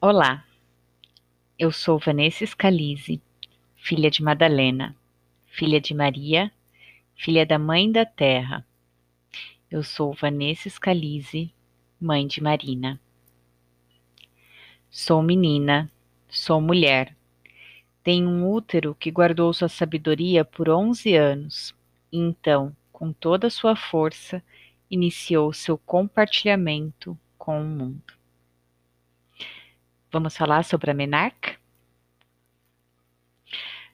Olá, eu sou Vanessa Scalise, filha de Madalena, filha de Maria, filha da Mãe da Terra. Eu sou Vanessa Scalise, mãe de Marina. Sou menina, sou mulher. Tenho um útero que guardou sua sabedoria por 11 anos e então, com toda a sua força, iniciou seu compartilhamento com o mundo. Vamos falar sobre a menarca?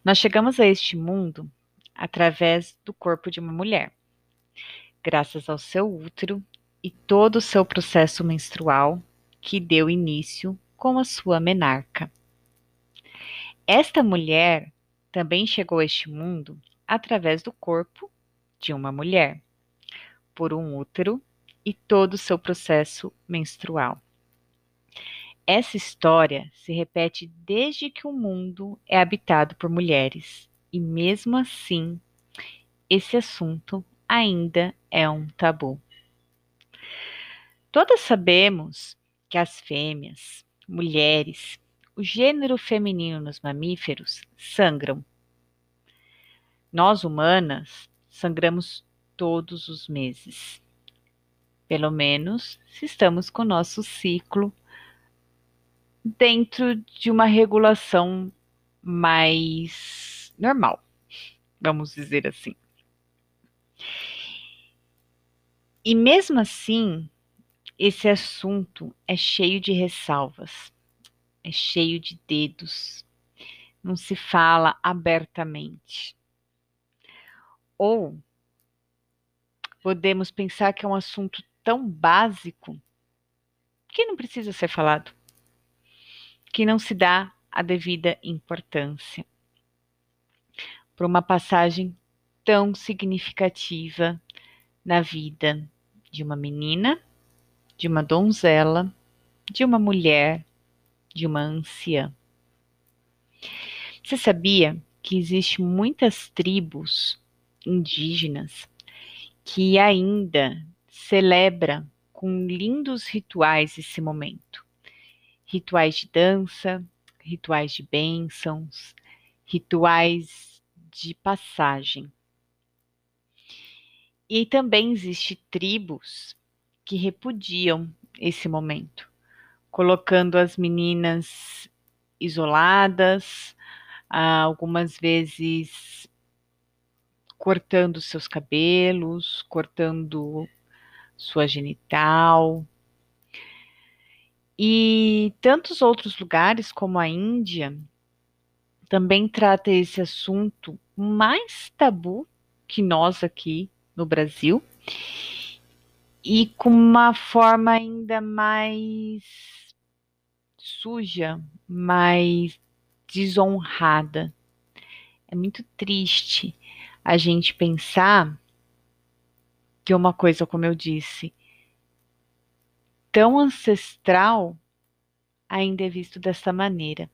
Nós chegamos a este mundo através do corpo de uma mulher, graças ao seu útero e todo o seu processo menstrual que deu início com a sua menarca. Esta mulher também chegou a este mundo através do corpo de uma mulher, por um útero e todo o seu processo menstrual. Essa história se repete desde que o mundo é habitado por mulheres, e mesmo assim, esse assunto ainda é um tabu. Todas sabemos que as fêmeas, mulheres, o gênero feminino nos mamíferos sangram. Nós humanas sangramos todos os meses. Pelo menos se estamos com o nosso ciclo dentro de uma regulação mais normal, vamos dizer assim. E mesmo assim, esse assunto é cheio de ressalvas, é cheio de dedos, não se fala abertamente. Ou podemos pensar que é um assunto tão básico que não precisa ser falado que não se dá a devida importância para uma passagem tão significativa na vida de uma menina, de uma donzela, de uma mulher, de uma anciã. Você sabia que existem muitas tribos indígenas que ainda celebram com lindos rituais esse momento? Rituais de dança, rituais de bênçãos, rituais de passagem. E também existe tribos que repudiam esse momento, colocando as meninas isoladas, algumas vezes cortando seus cabelos, cortando sua genital, e tantos outros lugares, como a Índia, também trata esse assunto mais tabu que nós aqui no Brasil e com uma forma ainda mais suja, mais desonrada. É muito triste a gente pensar que uma coisa, como eu disse, tão ancestral ainda é visto dessa maneira.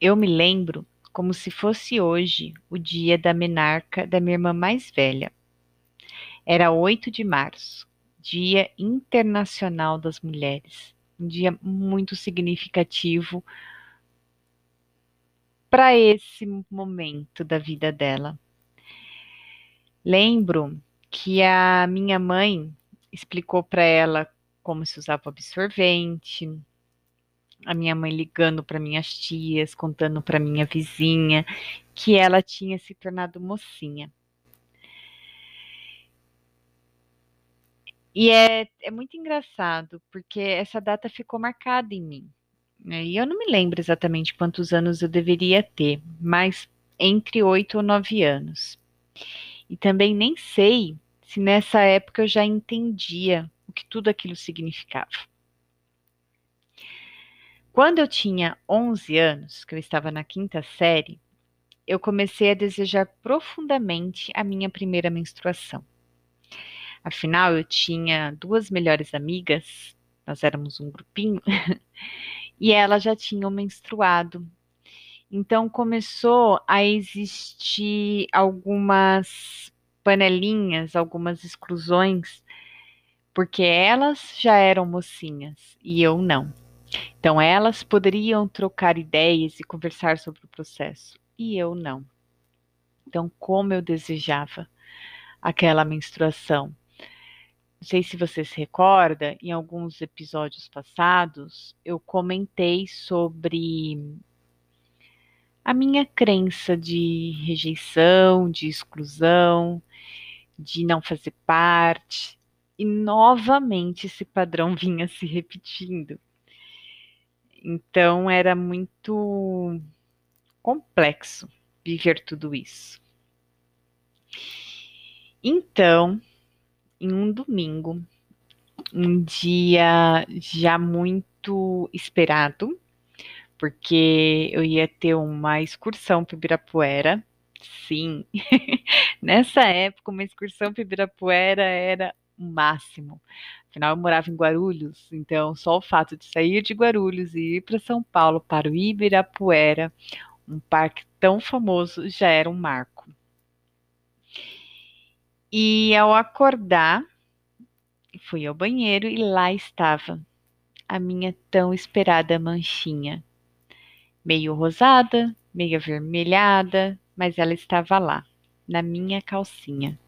Eu me lembro como se fosse hoje o dia da menarca da minha irmã mais velha. Era 8 de março, Dia Internacional das Mulheres, um dia muito significativo para esse momento da vida dela. Lembro que a minha mãe explicou para ela como se usava o absorvente, a minha mãe ligando para minhas tias, contando para minha vizinha que ela tinha se tornado mocinha. E é, é muito engraçado, porque essa data ficou marcada em mim. Né? E eu não me lembro exatamente quantos anos eu deveria ter, mas entre oito ou nove anos. E também nem sei se nessa época eu já entendia o que tudo aquilo significava. Quando eu tinha 11 anos, que eu estava na quinta série, eu comecei a desejar profundamente a minha primeira menstruação. Afinal, eu tinha duas melhores amigas, nós éramos um grupinho, e elas já tinham menstruado então começou a existir algumas panelinhas, algumas exclusões, porque elas já eram mocinhas e eu não. Então elas poderiam trocar ideias e conversar sobre o processo e eu não. Então, como eu desejava aquela menstruação. Não sei se você se recorda, em alguns episódios passados, eu comentei sobre a minha crença de rejeição, de exclusão, de não fazer parte, e novamente esse padrão vinha se repetindo. Então era muito complexo viver tudo isso. Então, em um domingo, um dia já muito esperado, porque eu ia ter uma excursão para Ibirapuera. Sim, nessa época, uma excursão para Ibirapuera era o máximo. Afinal, eu morava em Guarulhos, então só o fato de sair de Guarulhos e ir para São Paulo, para o Ibirapuera, um parque tão famoso, já era um marco. E ao acordar, fui ao banheiro e lá estava a minha tão esperada manchinha. Meio rosada, meio avermelhada, mas ela estava lá, na minha calcinha.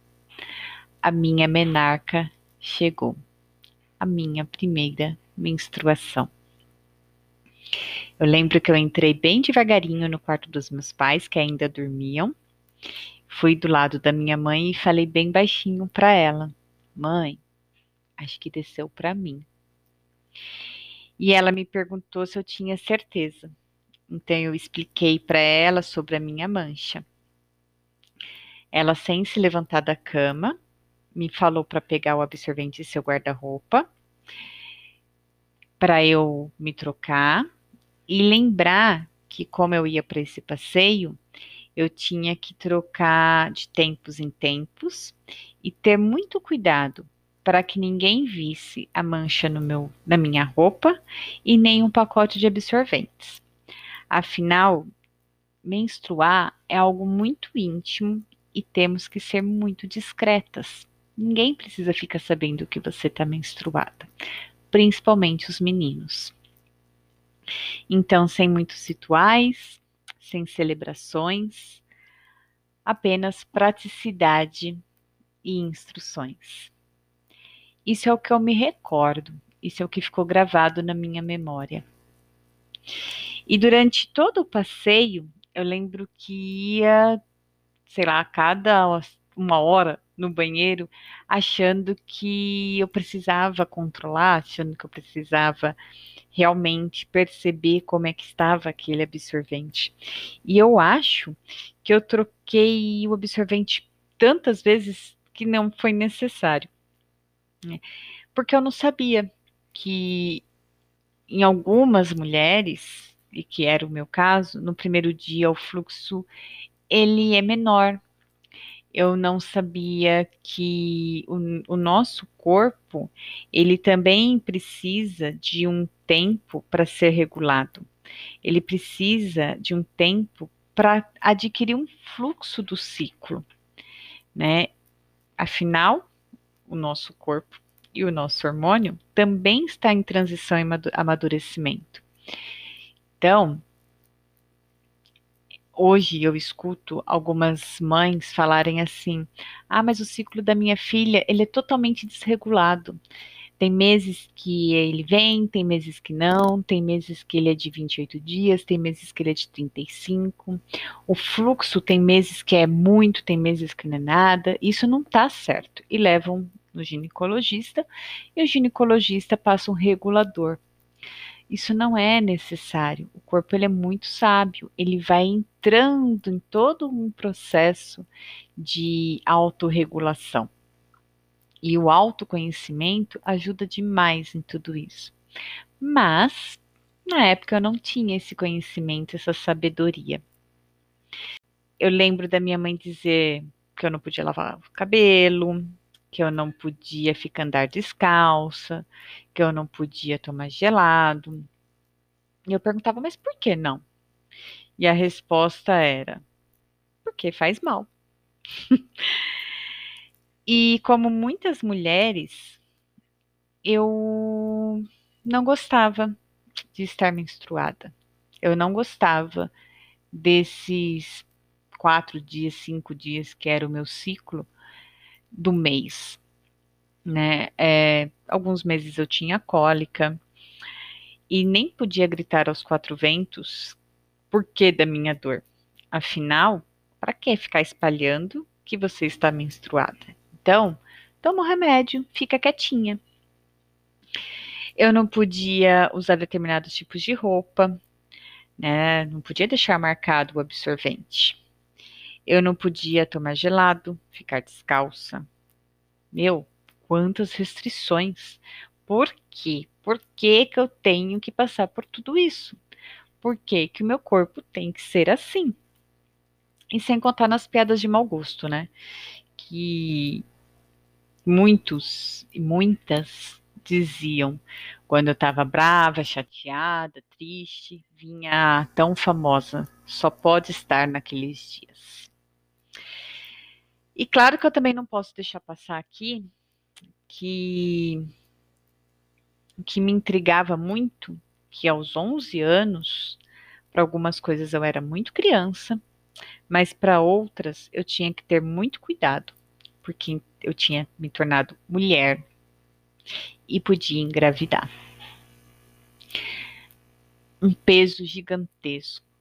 A minha menarca chegou. A minha primeira menstruação. Eu lembro que eu entrei bem devagarinho no quarto dos meus pais, que ainda dormiam, Fui do lado da minha mãe e falei bem baixinho para ela: Mãe, acho que desceu para mim. E ela me perguntou se eu tinha certeza. Então eu expliquei para ela sobre a minha mancha. Ela, sem se levantar da cama, me falou para pegar o absorvente e seu guarda-roupa, para eu me trocar e lembrar que, como eu ia para esse passeio, eu tinha que trocar de tempos em tempos e ter muito cuidado para que ninguém visse a mancha no meu, na minha roupa e nem um pacote de absorventes. Afinal, menstruar é algo muito íntimo e temos que ser muito discretas. Ninguém precisa ficar sabendo que você está menstruada, principalmente os meninos. Então, sem muitos rituais, sem celebrações, apenas praticidade e instruções. Isso é o que eu me recordo, isso é o que ficou gravado na minha memória. E durante todo o passeio, eu lembro que ia, sei lá, a cada uma hora no banheiro, achando que eu precisava controlar, achando que eu precisava realmente perceber como é que estava aquele absorvente. E eu acho que eu troquei o absorvente tantas vezes que não foi necessário. Né? Porque eu não sabia que em algumas mulheres, e que era o meu caso, no primeiro dia o fluxo ele é menor, eu não sabia que o, o, nosso corpo ele também precisa de um tempo para ser regulado. Ele precisa de um tempo para adquirir um fluxo do ciclo, né? Afinal, o nosso corpo e o nosso hormônio também está em transição e amadurecimento. Então, hoje eu escuto algumas mães falarem assim: "Ah, mas o ciclo da minha filha, ele é totalmente desregulado. Tem meses que ele vem, tem meses que não, tem meses que ele é de 28 dias, tem meses que ele é de 35. O fluxo tem meses que é muito, tem meses que não é nada. Isso não está certo. E levam no ginecologista e o ginecologista passa um regulador isso não é necessário. O corpo ele é muito sábio, ele vai entrando em todo um processo de autorregulação. E o autoconhecimento ajuda demais em tudo isso. Mas, na época, eu não tinha esse conhecimento, essa sabedoria. Eu lembro da minha mãe dizer que eu não podia lavar o cabelo, que eu não podia ficar andar descalça, que eu não podia tomar gelado. E eu perguntava, mas por que não? E a resposta era: porque faz mal. e como muitas mulheres, eu não gostava de estar menstruada. Eu não gostava desses quatro dias, cinco dias que era o meu ciclo do mês, né? É, alguns meses eu tinha cólica e nem podia gritar aos quatro ventos por que da minha dor. Afinal, para que ficar espalhando que você está menstruada? Então, toma o remédio, fica quietinha. Eu não podia usar determinados tipos de roupa, né? Não podia deixar marcado o absorvente. Eu não podia tomar gelado, ficar descalça. Meu, quantas restrições. Por quê? Por que, que eu tenho que passar por tudo isso? Por que, que o meu corpo tem que ser assim? E sem contar nas piadas de mau gosto, né? Que muitos e muitas diziam quando eu estava brava, chateada, triste, vinha tão famosa, só pode estar naqueles dias. E claro que eu também não posso deixar passar aqui que que me intrigava muito, que aos 11 anos, para algumas coisas eu era muito criança, mas para outras eu tinha que ter muito cuidado, porque eu tinha me tornado mulher e podia engravidar. Um peso gigantesco.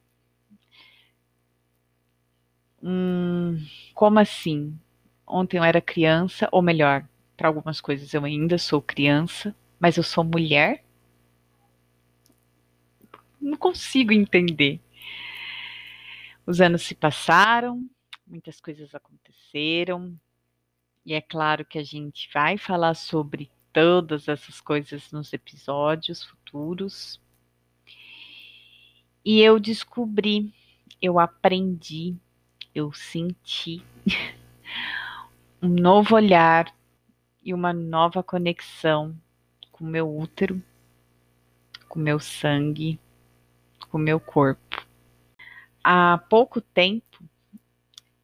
Hum, como assim? Ontem eu era criança, ou melhor, para algumas coisas eu ainda sou criança, mas eu sou mulher? Não consigo entender. Os anos se passaram, muitas coisas aconteceram, e é claro que a gente vai falar sobre todas essas coisas nos episódios futuros. E eu descobri, eu aprendi, eu senti um novo olhar e uma nova conexão com meu útero, com meu sangue, com meu corpo. Há pouco tempo,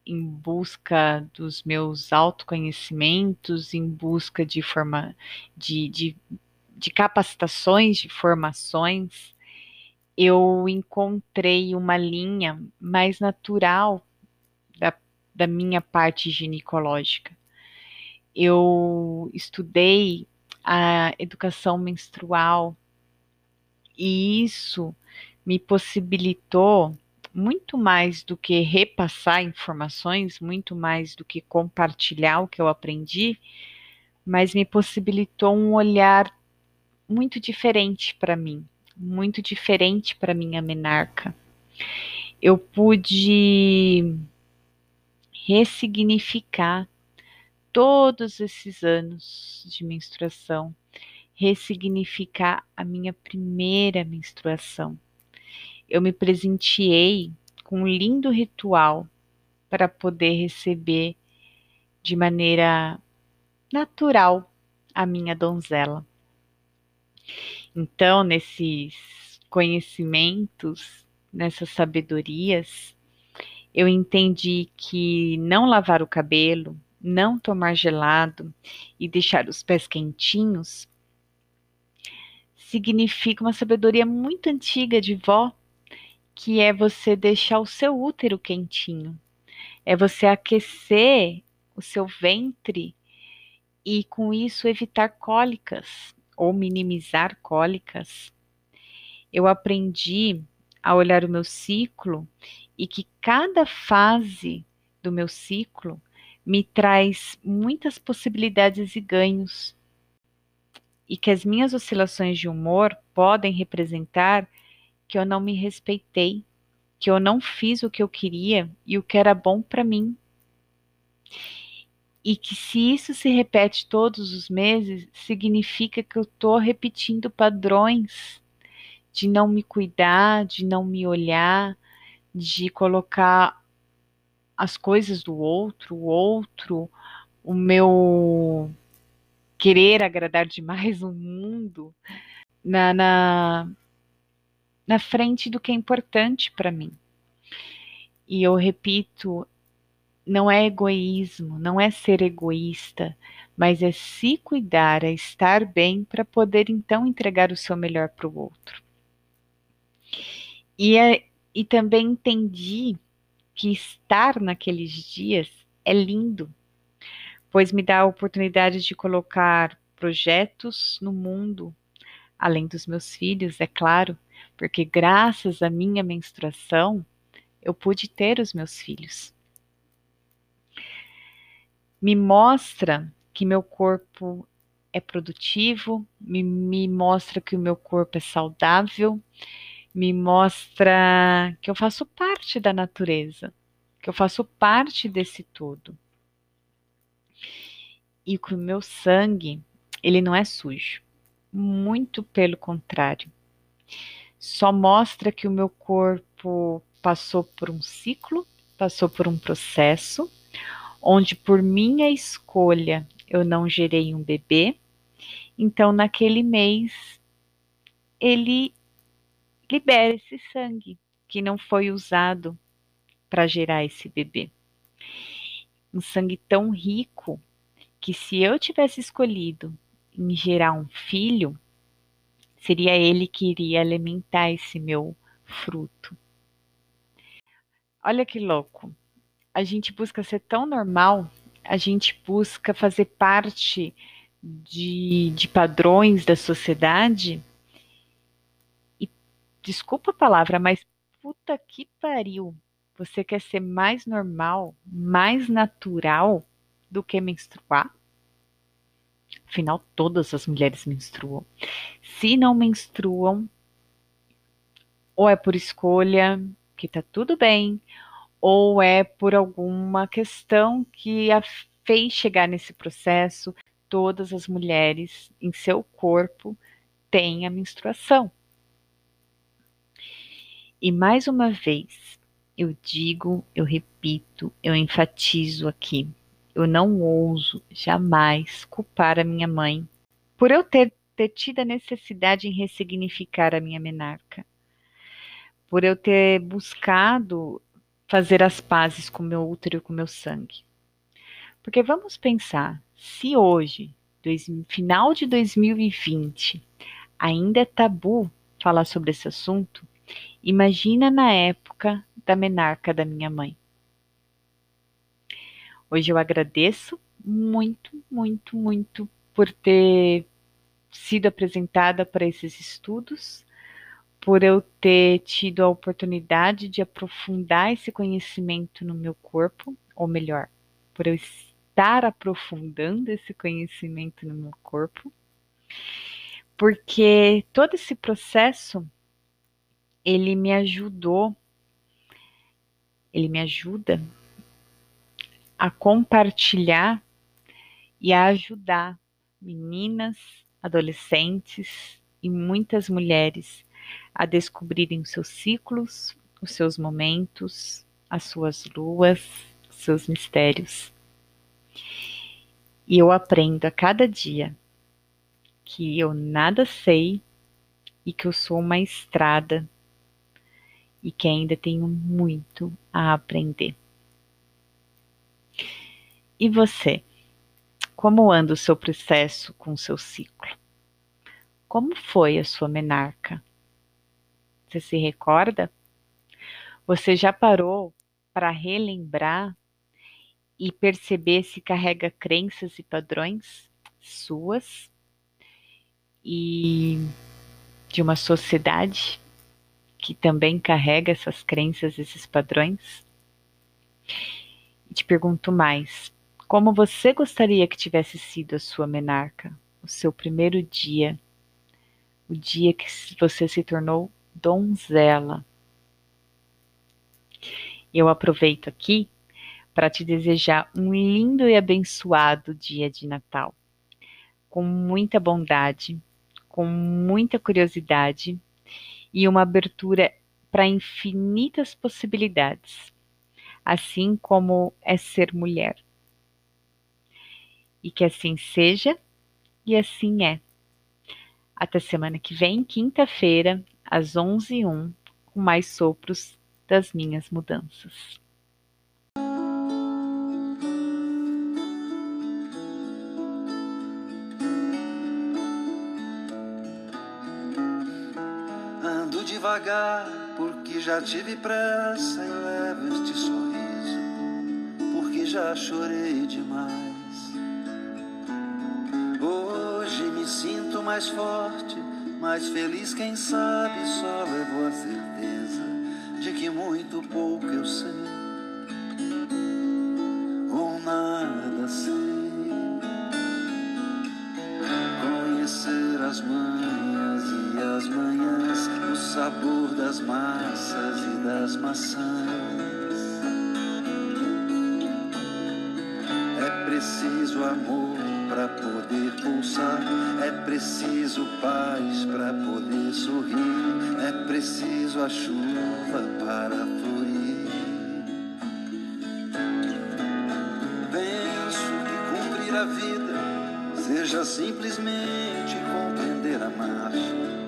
em busca dos meus autoconhecimentos, em busca de, forma, de, de, de capacitações, de formações, eu encontrei uma linha mais natural da, minha parte ginecológica. Eu estudei a educação menstrual e isso me possibilitou muito mais do que repassar informações, muito mais do que compartilhar o que eu aprendi, mas me possibilitou um olhar muito diferente para mim muito diferente para minha menarca. Eu pude ressignificar todos esses anos de menstruação, ressignificar a minha primeira menstruação. Eu me presenteei com um lindo ritual para poder receber de maneira natural a minha donzela. Então, nesses conhecimentos, nessas sabedorias, eu entendi que não lavar o cabelo, não tomar gelado e deixar os pés quentinhos significa uma sabedoria muito antiga de vó, que é você deixar o seu útero quentinho, é você aquecer o seu ventre e com isso evitar cólicas ou minimizar cólicas, eu aprendi a olhar o meu ciclo e que cada fase do meu ciclo me traz muitas possibilidades e ganhos. E que as minhas oscilações de humor podem representar que eu não me respeitei, que eu não fiz o que eu queria e o que era bom para mim e que se isso se repete todos os meses, significa que eu estou repetindo padrões de não me cuidar, de não me olhar, de colocar as coisas do outro, o outro, o meu querer agradar demais o mundo na, na, na frente do que é importante para mim. E eu repito não é egoísmo, não é ser egoísta, mas é se cuidar, é estar bem para poder então entregar o seu melhor para o outro. E, é, e também entendi que estar naqueles dias é lindo, pois me dá a oportunidade de colocar projetos no mundo, além dos meus filhos, é claro, porque graças à minha menstruação eu pude ter os meus filhos. Me mostra que meu corpo é produtivo, me, me mostra que o meu corpo é saudável, me mostra que eu faço parte da natureza, que eu faço parte desse todo. E que o meu sangue, ele não é sujo. Muito pelo contrário. Só mostra que o meu corpo passou por um ciclo, passou por um processo, onde por minha escolha eu não gerei um bebê. Então, naquele mês, ele libera esse sangue que não foi usado para gerar esse bebê. Um sangue tão rico que se eu tivesse escolhido em gerar um filho, seria ele que iria alimentar esse meu fruto. Olha que louco. A gente busca ser tão normal, a gente busca fazer parte de, de padrões da sociedade. Desculpa a palavra, mas puta que pariu. Você quer ser mais normal, mais natural do que menstruar? Afinal, todas as mulheres menstruam. Se não menstruam, ou é por escolha, que tá tudo bem, ou é por alguma questão que a fez chegar nesse processo, todas as mulheres em seu corpo têm a menstruação. E mais uma vez, eu digo, eu repito, eu enfatizo aqui eu não ouso jamais culpar a minha mãe por eu ter, ter tido a necessidade em ressignificar a minha menarca, por eu ter buscado fazer as pazes com meu útero e com meu sangue. Porque vamos pensar, se hoje, dois, final de 2020, ainda é tabu falar sobre esse assunto, imagina na época da menarca da minha mãe. Hoje eu agradeço muito, muito, muito por ter sido apresentada para esses estudos, por eu ter tido a oportunidade de aprofundar esse conhecimento no meu corpo, ou melhor, por eu estar aprofundando esse conhecimento no meu corpo, porque todo esse processo ele me ajudou, ele me ajuda a compartilhar e a ajudar meninas, adolescentes e muitas mulheres a descobrirem os seus ciclos, os seus momentos, as suas luas, os seus mistérios. E eu aprendo a cada dia que eu nada sei e que eu sou uma estrada e que ainda tenho muito a aprender. E você? Como anda o seu processo com o seu ciclo? Como foi a sua menarca? Você se recorda? Você já parou para relembrar e perceber se carrega crenças e padrões suas e de uma sociedade que também carrega essas crenças, esses padrões? E te pergunto mais: como você gostaria que tivesse sido a sua menarca, o seu primeiro dia, o dia que você se tornou donzela? Eu aproveito aqui para te desejar um lindo e abençoado dia de Natal, com muita bondade, com muita curiosidade e uma abertura para infinitas possibilidades, assim como é ser mulher e que assim seja e assim é. Até semana que vem, quinta-feira, às 11h01, com mais sopros das minhas mudanças. Devagar, porque já tive pressa e levo este sorriso, porque já chorei demais. Hoje me sinto mais forte, mais feliz, quem sabe só levo a certeza de que muito pouco eu sei, ou nada sei. Conhecer as manhas e as manhãs, sabor das massas e das maçãs. É preciso amor para poder pulsar, é preciso paz para poder sorrir, é preciso a chuva para florir. Penso que cumprir a vida seja simplesmente compreender a marcha,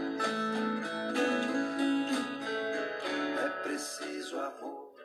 Preciso amor.